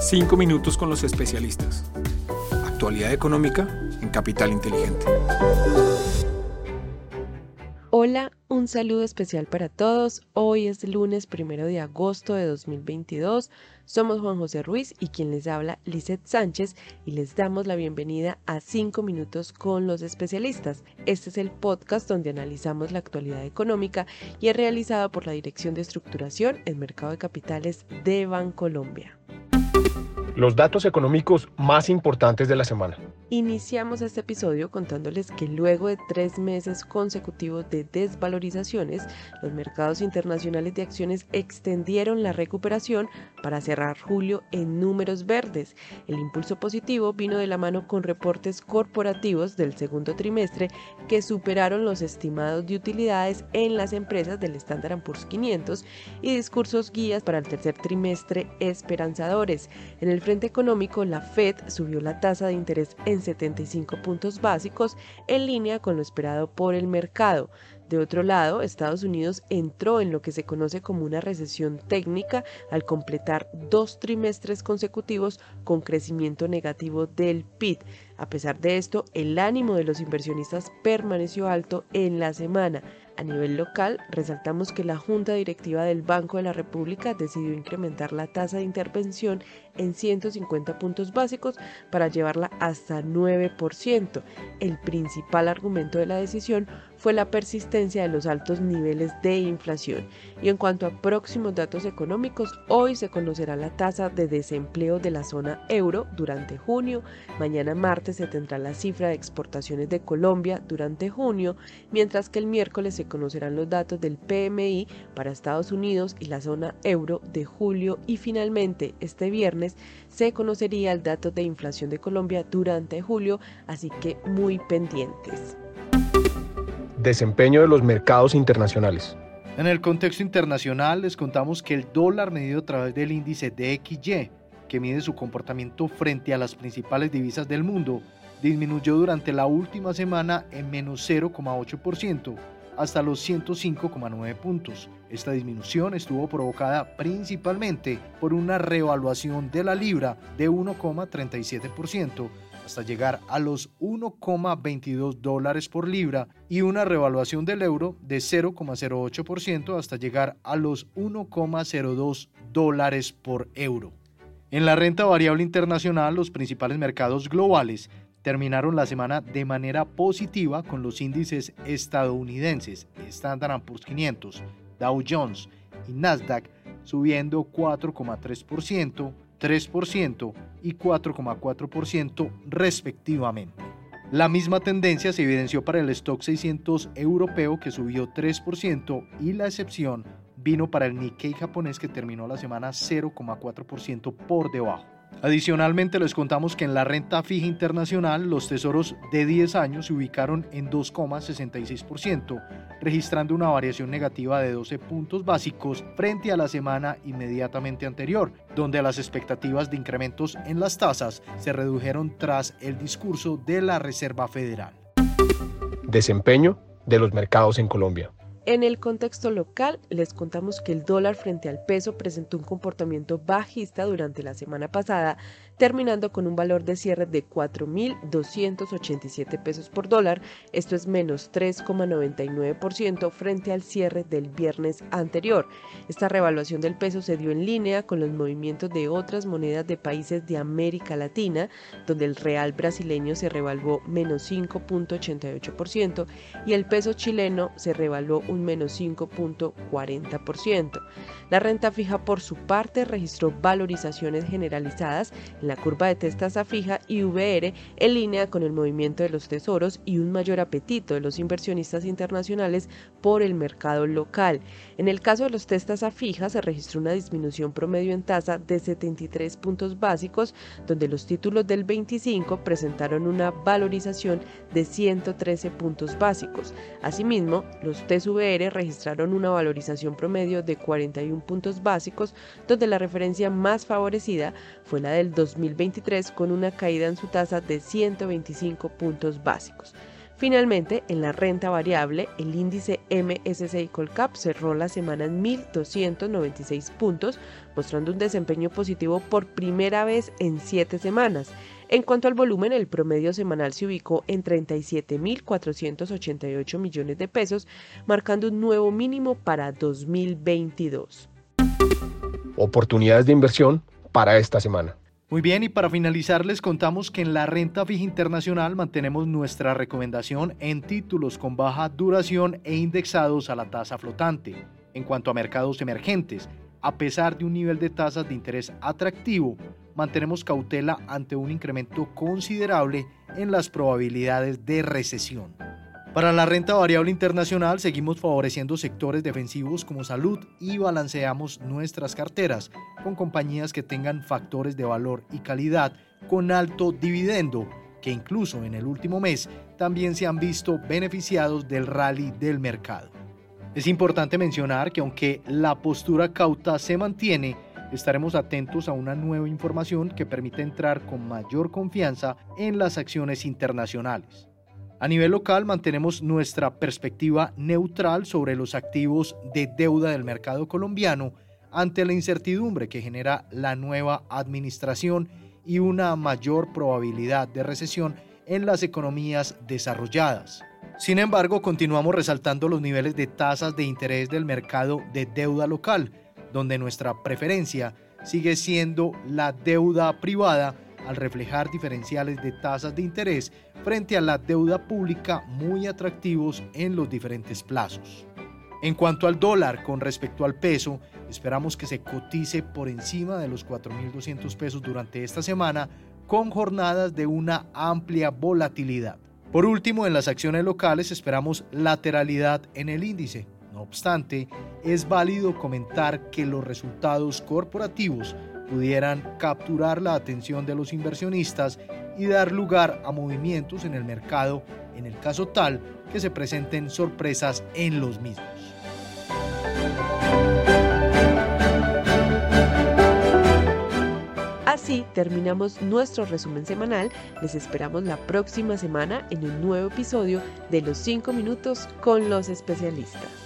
Cinco minutos con los especialistas. Actualidad económica en Capital Inteligente. Hola, un saludo especial para todos. Hoy es lunes primero de agosto de 2022. Somos Juan José Ruiz y quien les habla, Lizeth Sánchez, y les damos la bienvenida a 5 minutos con los especialistas. Este es el podcast donde analizamos la actualidad económica y es realizado por la Dirección de Estructuración en Mercado de Capitales de Bancolombia. Los datos económicos más importantes de la semana. Iniciamos este episodio contándoles que luego de tres meses consecutivos de desvalorizaciones, los mercados internacionales de acciones extendieron la recuperación para cerrar julio en números verdes. El impulso positivo vino de la mano con reportes corporativos del segundo trimestre que superaron los estimados de utilidades en las empresas del Standard Poor's 500 y discursos guías para el tercer trimestre esperanzadores. En el frente económico, la Fed subió la tasa de interés en 75 puntos básicos en línea con lo esperado por el mercado. De otro lado, Estados Unidos entró en lo que se conoce como una recesión técnica al completar dos trimestres consecutivos con crecimiento negativo del PIB. A pesar de esto, el ánimo de los inversionistas permaneció alto en la semana. A nivel local, resaltamos que la Junta Directiva del Banco de la República decidió incrementar la tasa de intervención en 150 puntos básicos para llevarla hasta 9%. El principal argumento de la decisión fue la persistencia de los altos niveles de inflación. Y en cuanto a próximos datos económicos, hoy se conocerá la tasa de desempleo de la zona euro durante junio, mañana martes se tendrá la cifra de exportaciones de Colombia durante junio, mientras que el miércoles se conocerán los datos del PMI para Estados Unidos y la zona euro de julio y finalmente este viernes se conocería el dato de inflación de Colombia durante julio, así que muy pendientes. Desempeño de los mercados internacionales. En el contexto internacional les contamos que el dólar medido a través del índice DXY, que mide su comportamiento frente a las principales divisas del mundo, disminuyó durante la última semana en menos 0,8% hasta los 105,9 puntos. Esta disminución estuvo provocada principalmente por una revaluación de la libra de 1,37% hasta llegar a los 1,22 dólares por libra y una revaluación del euro de 0,08% hasta llegar a los 1,02 dólares por euro. En la renta variable internacional, los principales mercados globales terminaron la semana de manera positiva con los índices estadounidenses Standard Poor's 500, Dow Jones y Nasdaq subiendo 4,3%, 3% y 4,4% respectivamente. La misma tendencia se evidenció para el stock 600 europeo que subió 3% y la excepción vino para el Nikkei japonés que terminó la semana 0,4% por debajo. Adicionalmente les contamos que en la renta fija internacional los tesoros de 10 años se ubicaron en 2,66%, registrando una variación negativa de 12 puntos básicos frente a la semana inmediatamente anterior, donde las expectativas de incrementos en las tasas se redujeron tras el discurso de la Reserva Federal. Desempeño de los mercados en Colombia. En el contexto local, les contamos que el dólar frente al peso presentó un comportamiento bajista durante la semana pasada, terminando con un valor de cierre de 4.287 pesos por dólar, esto es menos 3,99% frente al cierre del viernes anterior. Esta revaluación del peso se dio en línea con los movimientos de otras monedas de países de América Latina, donde el real brasileño se revaluó menos 5.88% y el peso chileno se revaluó un menos 5.40%. La renta fija por su parte registró valorizaciones generalizadas en la curva de tasa fija y VR en línea con el movimiento de los tesoros y un mayor apetito de los inversionistas internacionales por el mercado local. En el caso de los a fija se registró una disminución promedio en tasa de 73 puntos básicos, donde los títulos del 25 presentaron una valorización de 113 puntos básicos. Asimismo, los Registraron una valorización promedio de 41 puntos básicos, donde la referencia más favorecida fue la del 2023 con una caída en su tasa de 125 puntos básicos. Finalmente, en la renta variable, el índice MSCI Colcap cerró la semana en 1.296 puntos, mostrando un desempeño positivo por primera vez en siete semanas. En cuanto al volumen, el promedio semanal se ubicó en 37.488 millones de pesos, marcando un nuevo mínimo para 2022. Oportunidades de inversión para esta semana. Muy bien, y para finalizar les contamos que en la renta fija internacional mantenemos nuestra recomendación en títulos con baja duración e indexados a la tasa flotante. En cuanto a mercados emergentes, a pesar de un nivel de tasas de interés atractivo, mantenemos cautela ante un incremento considerable en las probabilidades de recesión. Para la renta variable internacional seguimos favoreciendo sectores defensivos como salud y balanceamos nuestras carteras con compañías que tengan factores de valor y calidad con alto dividendo, que incluso en el último mes también se han visto beneficiados del rally del mercado. Es importante mencionar que aunque la postura cauta se mantiene, estaremos atentos a una nueva información que permite entrar con mayor confianza en las acciones internacionales. A nivel local mantenemos nuestra perspectiva neutral sobre los activos de deuda del mercado colombiano ante la incertidumbre que genera la nueva administración y una mayor probabilidad de recesión en las economías desarrolladas. Sin embargo, continuamos resaltando los niveles de tasas de interés del mercado de deuda local, donde nuestra preferencia sigue siendo la deuda privada al reflejar diferenciales de tasas de interés frente a la deuda pública muy atractivos en los diferentes plazos. En cuanto al dólar con respecto al peso, esperamos que se cotice por encima de los 4.200 pesos durante esta semana con jornadas de una amplia volatilidad. Por último, en las acciones locales esperamos lateralidad en el índice. No obstante, es válido comentar que los resultados corporativos pudieran capturar la atención de los inversionistas y dar lugar a movimientos en el mercado en el caso tal que se presenten sorpresas en los mismos. Así terminamos nuestro resumen semanal. Les esperamos la próxima semana en un nuevo episodio de Los 5 minutos con los especialistas.